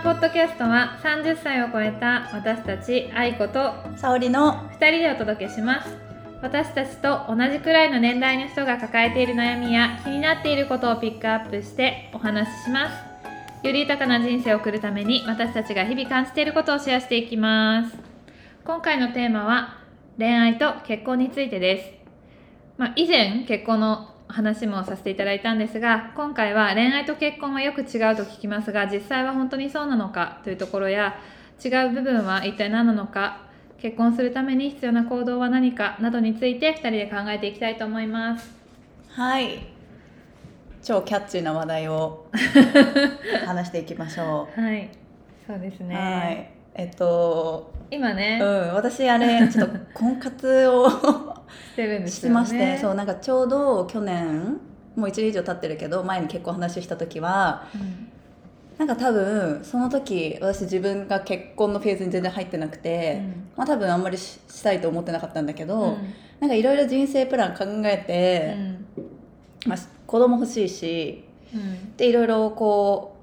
のポッドキャストは30歳を超えた私たち愛子と沙織の2人でお届けします。私たちと同じくらいの年代の人が抱えている悩みや気になっていることをピックアップしてお話しします。より豊かな人生を送るために私たちが日々感じていることをシェアしていきます。今回のテーマは恋愛と結婚についてです、まあ、以前結婚の話もさせていただいたんですが今回は恋愛と結婚はよく違うと聞きますが実際は本当にそうなのかというところや違う部分は一体何なのか結婚するために必要な行動は何かなどについて2人で考えていきたいと思います。はい。超キャッチーな話題を 話していきましょはい。そうですう、ね。はい。えっと今ね、うん。私あれちょっと婚活をしてるんですよね。してまして、そうなんかちょうど去年もう1年以上経ってるけど前に結婚話した時はうん。なんか多分その時私自分が結婚のフェーズに全然入ってなくて、まあ多分あんまりししたいと思ってなかったんだけど、うん。なんかいろいろ人生プラン考えうて、ん。まあ、子供欲しいしうん。でいろいろこ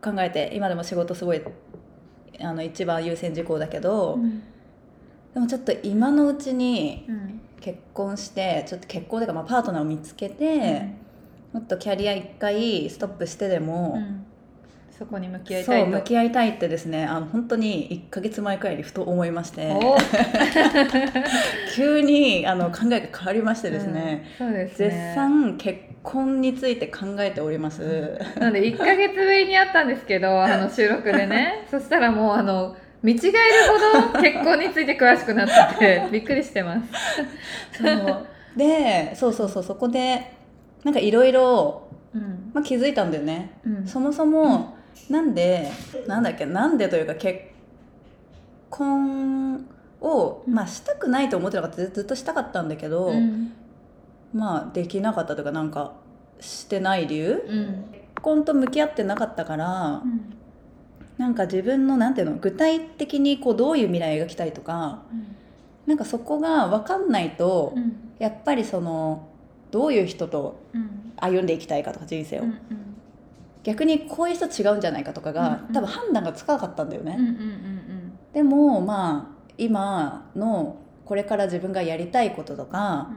う考えて今でも仕事すごいあの一番優先事項だけど、うん。でもちょっと今のうちにうん結婚してちょっと結婚というかまあパートナーを見つけて、もっとキャリア一回ストップしてでも、うん。そこに向き合いたそい向き合いたいってですねあの本当に1ヶ月前くらいにふと思いまして。お 急にあの考えが変わりましてですね、うん。そうです絶ね賛結婚について考えております。なので1ヶ月ぶりに会ったんですけどあの収録でね。そしたらもうあの見違えるほど結婚について詳しくなってて びっくりしてます。そうでそうそうそうそこでなんかいろいろ気づいたんだよね。うん。そもそもなんでなんだっけなんでというか結婚を、まあ、したくないと思ってなかったずずっとしたかったんだけど、うん。まあできなかったというかなんかしてない理由？うん。結婚と向き合ってなかったからうんなんか自分のなんていうの具体的にこうどういう未来を描きたいとかなんかそこが分かんないと、うん。やっぱりそのどういう人とうん。歩んでいきたいかとか人生を、うん逆にこういう人違うんじゃないかとかが、うんうん。多分判断がつかなかったんだよね、うんうんうんでもまあ今のこれから自分がやりたいこととか、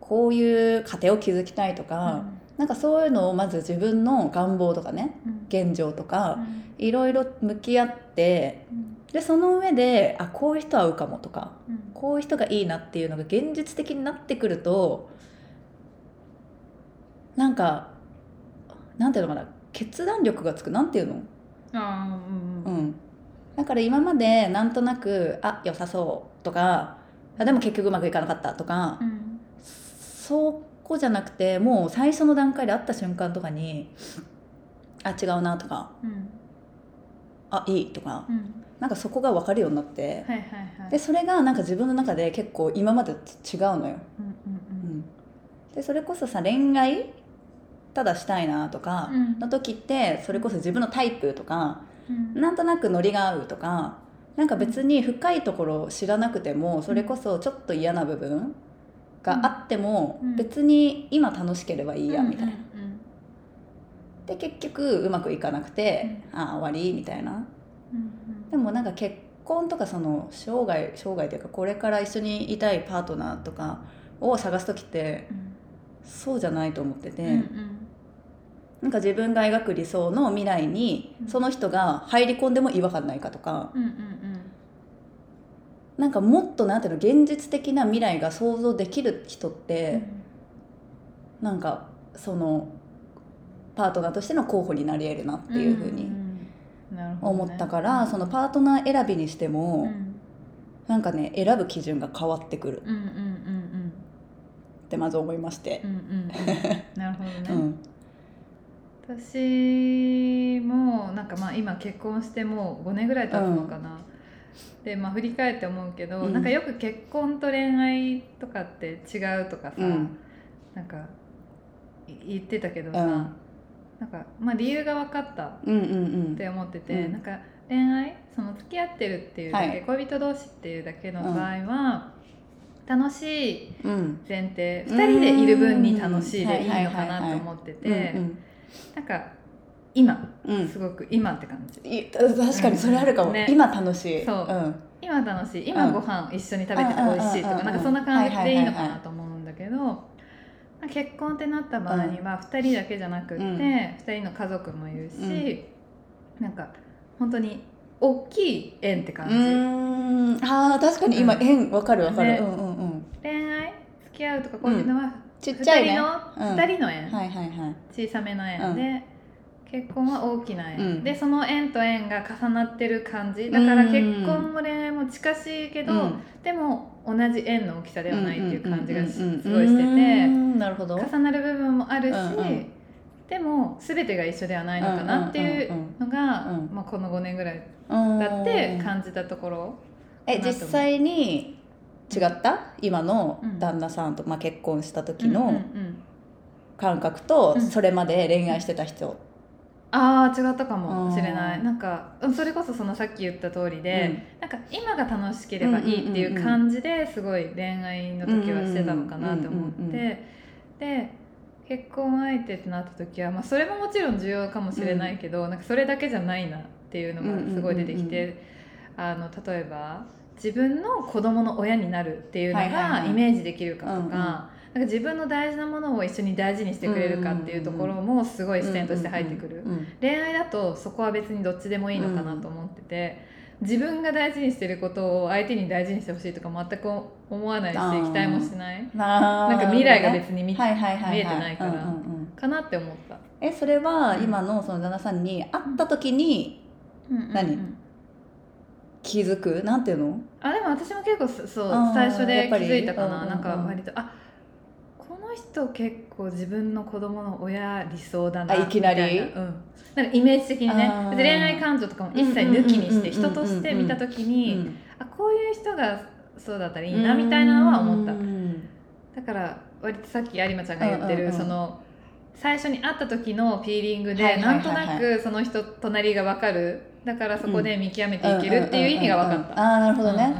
こういう家庭を築きたいとか、なんかそういうのをまず自分の願望とかねうん。現状とか、うんいろいろ向き合ってうん。でその上であこういう人合うかもとかうん。こういう人がいいなっていうのが現実的になってくるとなんかなんていうのかな決断力がつく。なんていうの？あーうんうんうん、だから今までなんとなくあ良さそうとかあでも結局うまくいかなかったとか、うん。そこじゃなくてもう最初の段階で会った瞬間とかにあ違うなとかうんあいいとかうん。なんかそこが分かるようになってはいはいはい。でそれがなんか自分の中で結構今までと違うのよ、うんうんうん、でそれこそさ恋愛ただしたいなとかうん。の時ってそれこそ自分のタイプとかうん。なんとなくノリが合うとかなんか別に深いところを知らなくてもそれこそちょっと嫌な部分があってもうん。別に今楽しければいいやみたいな。うんうんで結局うまくいかなくて、ああ終わりみたいな。うんうん。でもなんか結婚とかその生涯生涯というかこれから一緒にいたいパートナーとかを探す時ってうんそうじゃないと思ってて、うんうん。なんか自分が描く理想の未来にうん。その人が入り込んでも違和感ないかとか。うんうんなんかもっとなんていうの現実的な未来が想像できる人って、なんかそのパートナーとしての候補になり得るなっていうふうに思ったから、そのパートナー選びにしても、なんかね選ぶ基準が変わってくる。うんうんうんってまず思いまして。うんうんう。ん。うんなるほどね、うん。私もなんかまあ今結婚してもう5年ぐらい経つのかな、でまあ振り返って思うけど、うん。なんかよく結婚と恋愛とかって違うとかさ、うん。なんかい言ってたけどさ、うんなんかまあ理由が分かったっうんうん。て思ってて、うん。なんか恋愛その付き合ってるっていうだけ、はい恋人同士っていうだけの場合は、楽しいうんうん。前提2人でいる分に楽しいでいいのかなと思っててうんなんか今うん。すごく今って感じ。い確かにそれあるかも、ね。今楽しい。そう。うん。今楽しい。今ご飯一緒に食べてて美味しいとうんかなんかそんな感じでいいのかないと思うんだけど結婚ってなった場合には2人だけじゃなくってうん。2人の家族もいるしなんか本当に大きい縁って感うじーん。あー確かに今うん。縁わかるわかる、ね。うんうんうん。恋愛？付き合うとかこういうのは2ちっちゃいね。人のうん。2人の縁。はいはいはい。小さめの縁で、結婚は大きな縁、うん。でその縁と縁が重なってる感じ。だからうん結婚も恋愛も近しいけど、うん。でも同じ縁の大きさではないっていう感じがすごいしてて。んなるほど。重なる部分もあるし、うんうん。でも全てが一緒ではないのかなっていうのが、うんまあ、この5年ぐらいうん。だって感じたところ、え実際に違った？今のうん。旦那さんと、まあ、結婚した時うんうんうのん。感覚とうん。それまで恋愛してた人、ああ違ったかもしれない。うん。なんかうんそれこそそのさっき言った通りで、なんか今が楽しければいいっていう感じですごい恋愛の時はしてたのかなと思っうんうんうんうんてで結婚相手ってなった時は、まあ、それももちろん重要かもしれないけど、なんかそれだけじゃないなっていうのがすごい出てきうんうんて、あの例えば自分の子供の親になるっていうのがイメージできるかとか。なんか自分の大事なものを一緒に大事にしてくれるかっていうところもすごい視点として入ってくる、恋愛だとそこは別にどっちでもいいのかなと思ってて、自分が大事にしてることを相手に大事にしてほしいとか全く思わないし期待もしない。ななんか未来が別に見,、はいはいはいはい見えてないからかなって思った、えそれはうん今のその旦那さんに会った時に何？気づく？なんていうの？あでも私も結構そそう最初やで気づいたかな。なんか割とあ人結構自分の子供の親理想だなあいきなり？みたいな。うん、なんかイメージ的にね。恋愛感情とかも一切抜きにして人として見た時に、うんあこういう人がそうだったらいいなみたいなのは思った。うんだから割とさっき有馬ちゃんが言ってる、その最初に会った時のフィーリングで、なんとなくその人隣が分かる。だからそこで見極めていけるっていう意味が分かった、ああなるほどね、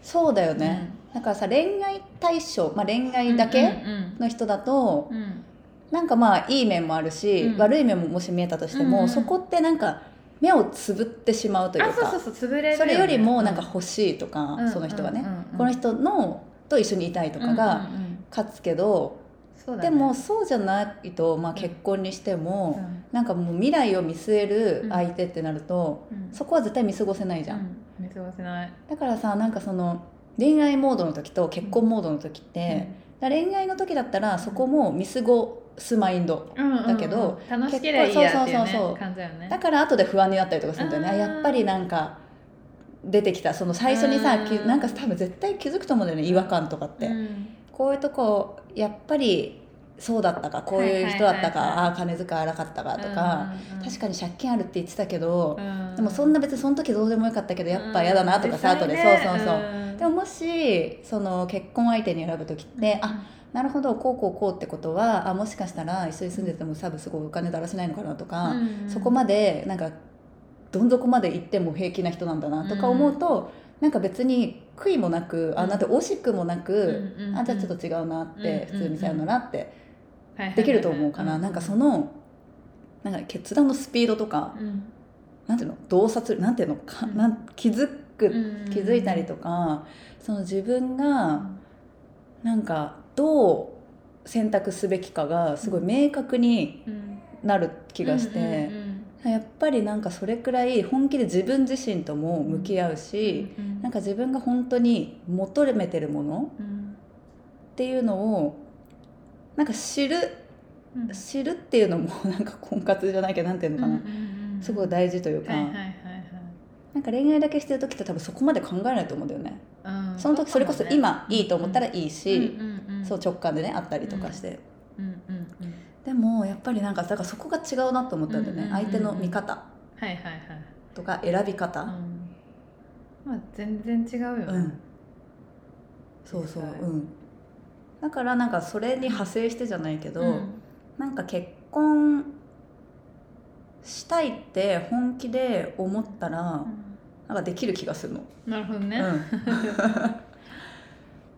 そうだよね、だからさ恋愛対象、まあ、恋愛だけうんの人だと、うん。うんなんかまあいい面もあるし、うん。悪い面ももし見えたとしても、うんうん。そこってなんか目をつぶってしまうというかあそうそうそう潰れるよね。それよりもなんか欲しいとか、うん。その人がね、うんうんうんこの人のと一緒にいたいとかうんがうんうん。勝つけど、そうだね。でもそうじゃないと、まあ、結婚にしても、うん。なんかもう未来を見据える相手ってなると、うん。そこは絶対見過ごせないじゃん、うん。見過ごせない。だからさなんかその恋愛モードの時と結婚モードの時って、だから恋愛の時だったらそこも見過ごすマインドうんうんうん。だけど楽しければいいやっていうそうそうそうそう。だよね。だから後で不安になったりとかするんだよね。やっぱりなんか出てきた。その最初にさうん。きなんか多分絶対気づくと思うんだよね違和感とかって、うん。こういうとこやっぱりそうだったかこういう人だったか、ああ金遣い荒かったかとか、うんうんうん。確かに借金あるって言ってたけど、うん。でもそんな別にその時どうでもよかったけどやっぱ嫌だなとかさ、後で。そうそうそう、でももしその結婚相手に選ぶ時って、あなるほどこうこうこうってことはあもしかしたら一緒に住んでても多分すごいお金だらしないのかなとか、そこまでなんかどん底まで行っても平気な人なんだなとか思うと、なんか別に悔いもなく、あなんて惜しくもなく、うんうんうん。あじゃあちょっと違うなって、うん普通にさよならってはいできると思うかな、なんかそのなんか決断のスピードとか、うん。なんていうの？洞察なんていうの？か、うん。なん気づく、うん気づいたりとかその自分がなんかどう選択すべきかがすごい明確にうん。なる気がして、うんうんやっぱりなんかそれくらい本気で自分自身とも向き合うし、うん。なんか自分が本当に求めてるものうん。っていうのをなんか知るうん。知るっていうのもなんか婚活じゃないけどなんていうのかな、うんうんうんすごい大事というか、はいはいはいなんか恋愛だけしてる時って多分そこまで考えないと思うんだよね。はいうん。その時それこそ今いいと思ったらいいいし、うんうんうん。そう直感でねあったりとかして、うんうんうん。でもやっぱりなんかだからそこが違うなと思ったんだよね、うんうんうんうん。相手の見方。はいはいはい。とか選び方、うん。まあ全然違うよね。うん。そうそううんだからなんかそれに派生してじゃないけど、うん。なんか結婚したいって本気で思ったらなんかできる気がするの、なるほどね。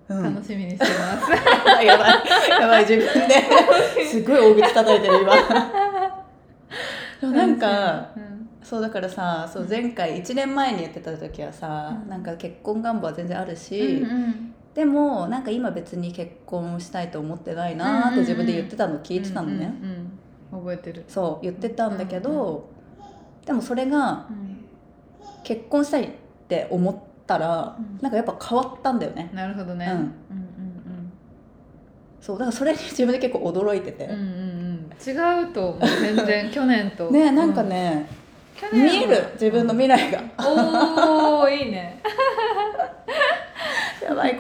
うん、うん。楽しみにしてます。やばい。やばい自分で。すごい大口叩いてる今。でもなんかうん。そうだからさそう前回1年前に言ってた時はさ、うん。なんか結婚願望は全然あるし、うんうんでもなんか今別に結婚したいと思ってないなって自分で言ってたの聞いてたのね、うんうんうん。覚えてる、そう言ってたんだけど、うんでもそれがうん。結婚したいって思ったら、うん。なんかやっぱ変わったんだよね。なるほどね、うん。うんそうだからそれに 自分で結構驚いてて、うんうんうん。うん違うと思う全然。去年と。ねなんかね、見える自分の未来が。おおいい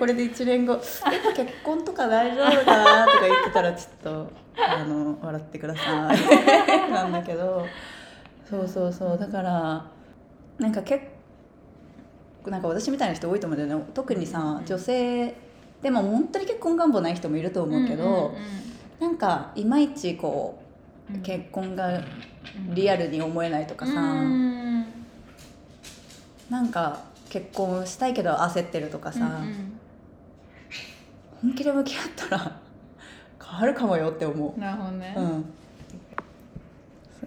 これで1年後結婚とか大丈夫かなとか言ってたらちょっとあの笑ってください。なんだけど。そうそうそう。だからなんか結構なんか私みたいな人多いと思うんだよね。特にさうん女性でも本当に結婚願望ない人もいると思うけど、なんかいまいちこう結婚がリアルに思えないとかさ、うんなんか結婚したいけど焦ってるとかさ、うん本気で向き合ったら 変わるかもよって思う。うん。なるほどね、うん、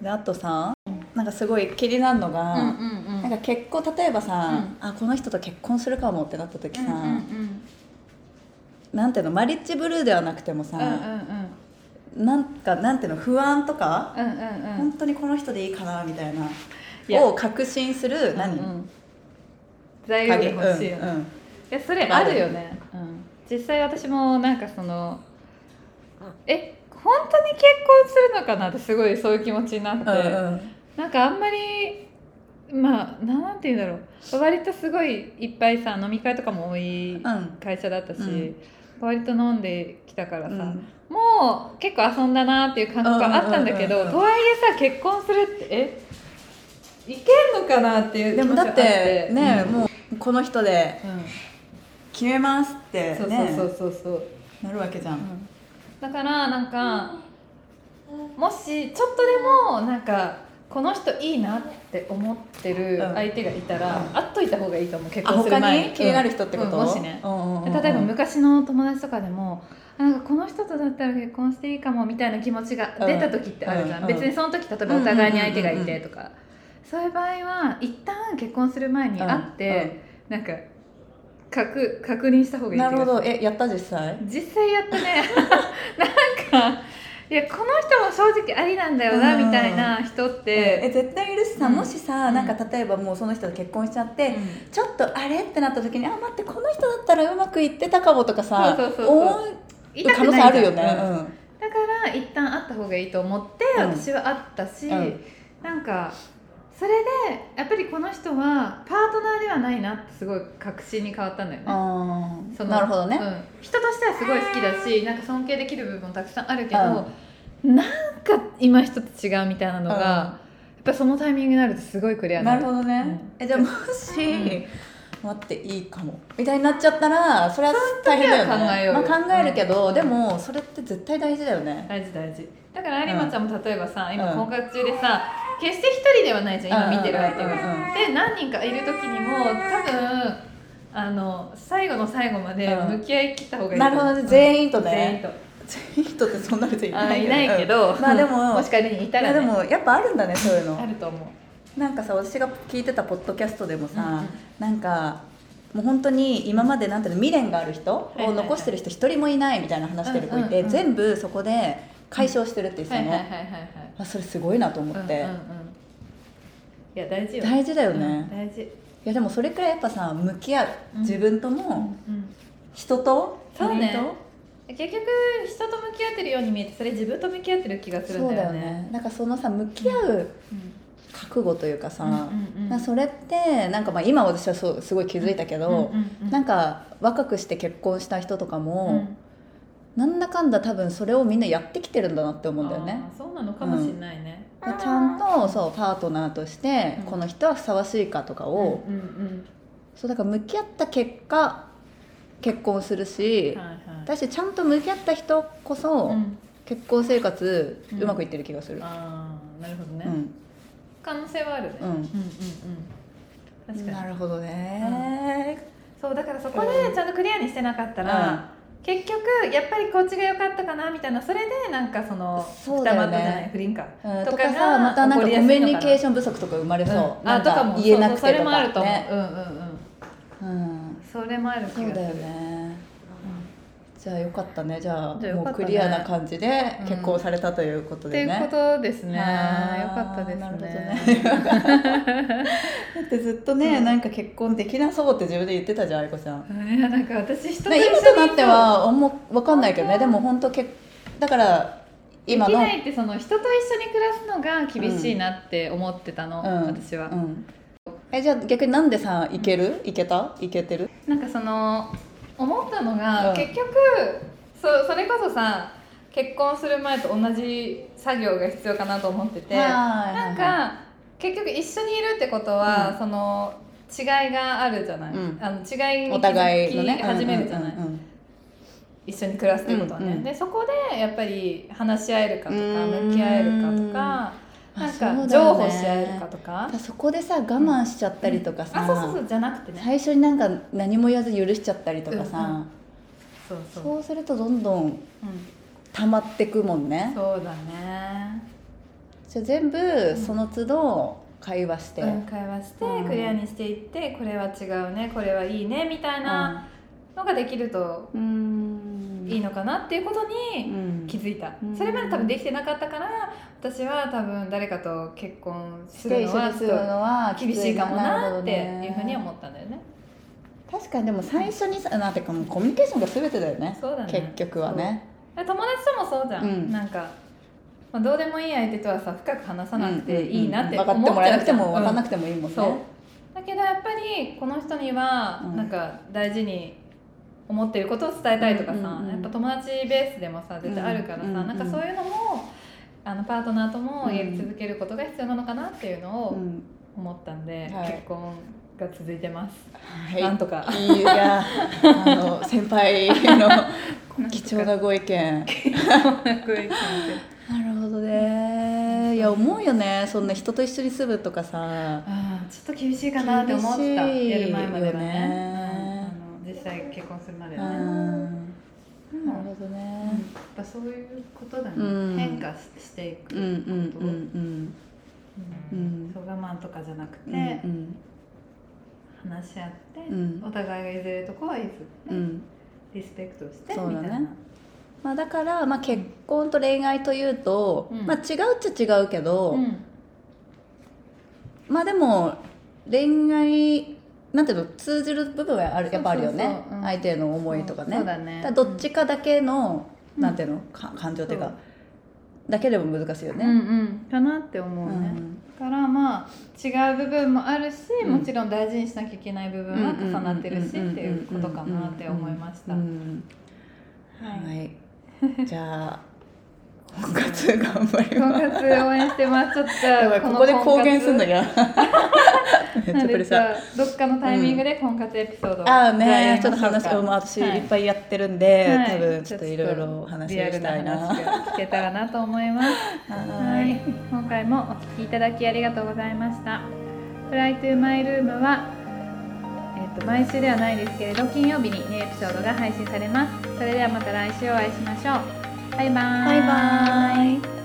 であとさなんかすごい気になるのが、なんか結婚例えばさ、うん。あこの人と結婚するかもってなった時さ、なんていうのマリッジブルーではなくてもさ、なんかなんていうの不安とか、うんうんうん。本当にこの人でいいかなみたいな、を確信する何、うんうん。材料が欲しいよね、うんうん。いやそれあるよね、うん、実際私もなんかそのえ本当に結婚するのかなってすごいそういう気持ちになって、うんうん。なんかあんまりまあなんて言うんだろう。割とすごいいっぱいさ飲み会とかも多いうん。会社だったし、うん。割と飲んできたからさ、うん。もう結構遊んだなっていう感覚があったんだけど、とはいえさ結婚するってえいけんのかなっていうでもだってね、うん。もうこの人でうん決めますってそうねそうそうそうそう、なるわけじゃん、だからなんかもしちょっとでもなんかこの人いいなって思ってるうん。相手がいたら、うん。会っといた方がいいと思う。結あ婚する他前に。に気になる人ってこと、うんもしね。うんうんうんうん。例えば昔の友達とかでもあなんかこの人とだったら結婚していいかもみたいな気持ちが出た時ってあるじゃん、うん別にその時例えばお互いに相手がいてとか、そういう場合は一旦結婚する前に会って、なんか確確認した方がいい気なるほど。えやった実際？実際やったね。なんかいやこの人も正直ありなんだよな、うん。みたいな人っえて、絶対いるしさ、うん。もしさなんか例えばもうその人と結婚しちゃって、うん。ちょっとあれってなった時にあ待ってこの人だったらうまくいってたかもとかさそうそうそうそう。思う痛可能性あるよね、うん。だから一旦会った方がいいと思ってうん。私は会ったし、うん。なんかそれでやっぱりこの人はパートナーではないなってすごい確信に変わったんだよね。そのなるほどね、うん、人としてはすごい好きだしなんか尊敬できる部分もたくさんあるけど、なんか今一つ違うみたいなのが、うん。やっぱそのタイミングになるとすごいクリアにななるるほどね、うん。えじゃあもし、ん。待っていいかも。みたいになっちゃったらそれは大変だよね。考えようよ。まあ、考えるけど、うん。でもそれって絶対大事だよね。大事大事。だから有馬ちゃんも例えばさ、今うん。婚活中でさ決して一人ではないじゃん今見てる相手が、で何人かいる時にも多分あの最後の最後までうん。向き合い切った方がいいなるほどね。全員とね。全員と。全員とってそんな別にいあないいないけど、うん。まあでも もし仮にいたら、でもやっぱあるんだねそういうの。あると思う。なんかさ私が聞いてたポッドキャストでもさ、うなんかもう本当に今までなんていうの未練がある人を残してる人一人もいないみたいな話してる子いて、全部そこで解消してるっていはいはいはいはいあそれすごいなと思って、うんうんうん。いや大事よ。大事だよね、うん大事。いやでもそれくらいやっぱさ向き合う。うん。自分とうんもうん。人と？そうね。他結局人と向き合ってるように見えてそれ自分と向き合ってる気がするんだよね。だよね。なんかそのさ向き合う覚悟というかさ、うんうんそれってなんかまあ今私はそうすごい気づいたけど、うんうんうんなんか若くして結婚した人とかうも、んなんだかんだ多分それをみんなやってきてるんだなって思うんだよね。そうなのかもしれないね、でちゃんとそうパートナーとして、うんこの人はふさわしいかとかを、うんうんそうだから向き合った結果結婚するうしん、はいはい。私ちゃんと向き合った人こそ、うん。結婚生活うん。うまくいってる気がする。ああなるほどね、うん。可能性はあるね。うん。うんうん確かに。なるほどね。そうだからそこでちゃんとクリアにしてなかったら、結局やっぱりこっちが良かったかなみたいなそれでなんかそのそうだない不倫か。うん、とかさまたなんかコミュニケーション不足とか生まれそう、うん。あとかも言えなくてとかそうそうそれもあると思う、ねうんうんうん。うん。それもある気がする。そうだよねじゃあよかったね。じゃあね。もうクリアな感じでうん。結婚されたということっていうでね、ことですね。よかったですなるほどね。だってずっとね、なんか結婚できなそうって自分で言ってたじゃん愛子ちゃん。いやなんか私人とね一今となっては思うわかんないけどね。でも本当けだから今の。できないってその人と一緒に暮らすのが厳しいなって思ってたの、うん。私は、うん、えじゃあ逆になんでさいける？いけた？いけてる？なんかその思ったのが、うん。結局そそれこそさ結婚する前と同じ作業が必要かなと思ってて、ななんか結局一緒にいるってことは、うん。その違いがあるじゃない、うん。あの違いにお気づき始めるじゃない、一緒に暮らすってことはね、うんうんでそこでやっぱり話し合えるかとかうん。向き合えるかとかあなんか譲歩し合えるかとか？うんそこでさ我慢しちゃったりとかさ、あそうそうそうじゃなくてね。最初になんか何も言わず許しちゃったりとかさ、そうそう。そうするとどんどんうん溜まってくもんね。そうだね、じゃあ全部その都度会話して、うん、会話してうん。クリアにしていってこれは違うねこれはいいねみたいなのができるとうん。いいのかなっていうことうにん。気づいた、うん。それまで多分できてなかったから私は多分誰かと結婚するのは厳しいかもなっていうふうに思思ったんだよね。確かにでも最初にさなんていうかもうコミュニケーションが全てだよね。そうだね。結局はね。友達ともそうじゃん、うん。なんか、まあ、どうでもいい相手とはさ深く話さなくていいなってうん。思っちゃう分かってもらえなくても分かんなくてもいいもんね、だけどやっぱりこの人にはうん。なんか大事に思ってることを伝えたいとかさ、やっぱ友達ベースでもさ絶対あるからさ、うんうんうんなんかそういうのもあのパートナーともやり続けることが必要なのかなっていうのをうん。思ったんで、はい。結婚が続いてます、はい。なんとか。いや。あの 先輩の貴重なご意見。なるほどね。いや思うよね。そんな人と一緒に住むとかさ。あーちょっと厳しいかなって思ってたやる前まではよね。ねうん。あの実際結婚するまでうはね、んうん。なるほどね。やっぱそういうことだね、うん。変化ししていくこと、うんうんうん。うん。うん。そう我慢とかじゃなくて、うんうん。話し合って、うん。お互いが譲れるとこは譲って、うん。リスペクトしてみたいな。まあだから、まあ、結婚と恋愛というと、うん。まあ、違うっちゃ違うけど、うん。まあでも恋愛なんていうの通じる部分はあるやっぱあるよね。相手への思いとかね。そうだね。どっちかだけの、うん。なんていうのか感情っていうか、だけでも難しいようんね。うん。かなって思うね、うん。だからまあ違う部分もあるし、うん。もちろん大事にしなきゃいけない部分は重なってるしっていうことかなって思いました、はい。じゃあ婚活頑張り婚ます。活応援してますちょっとここで公言すんだよよ。めっちゃプレッシャー。どっかのタイミングで婚活エピソードをああね、ちょっと話をもう私はいいっぱいやってるんで、はい多分ちょっといろいろお話しリアルしたいな。聞けたらなと思います。はい、今回もお聞きいただきありがとうございました。フライトゥーマイルームは、えっ、と毎週ではないですけれど金曜日にニューエピソードが配信されます。それではまた来週お会いしましょう。バイバイ。バイバイ。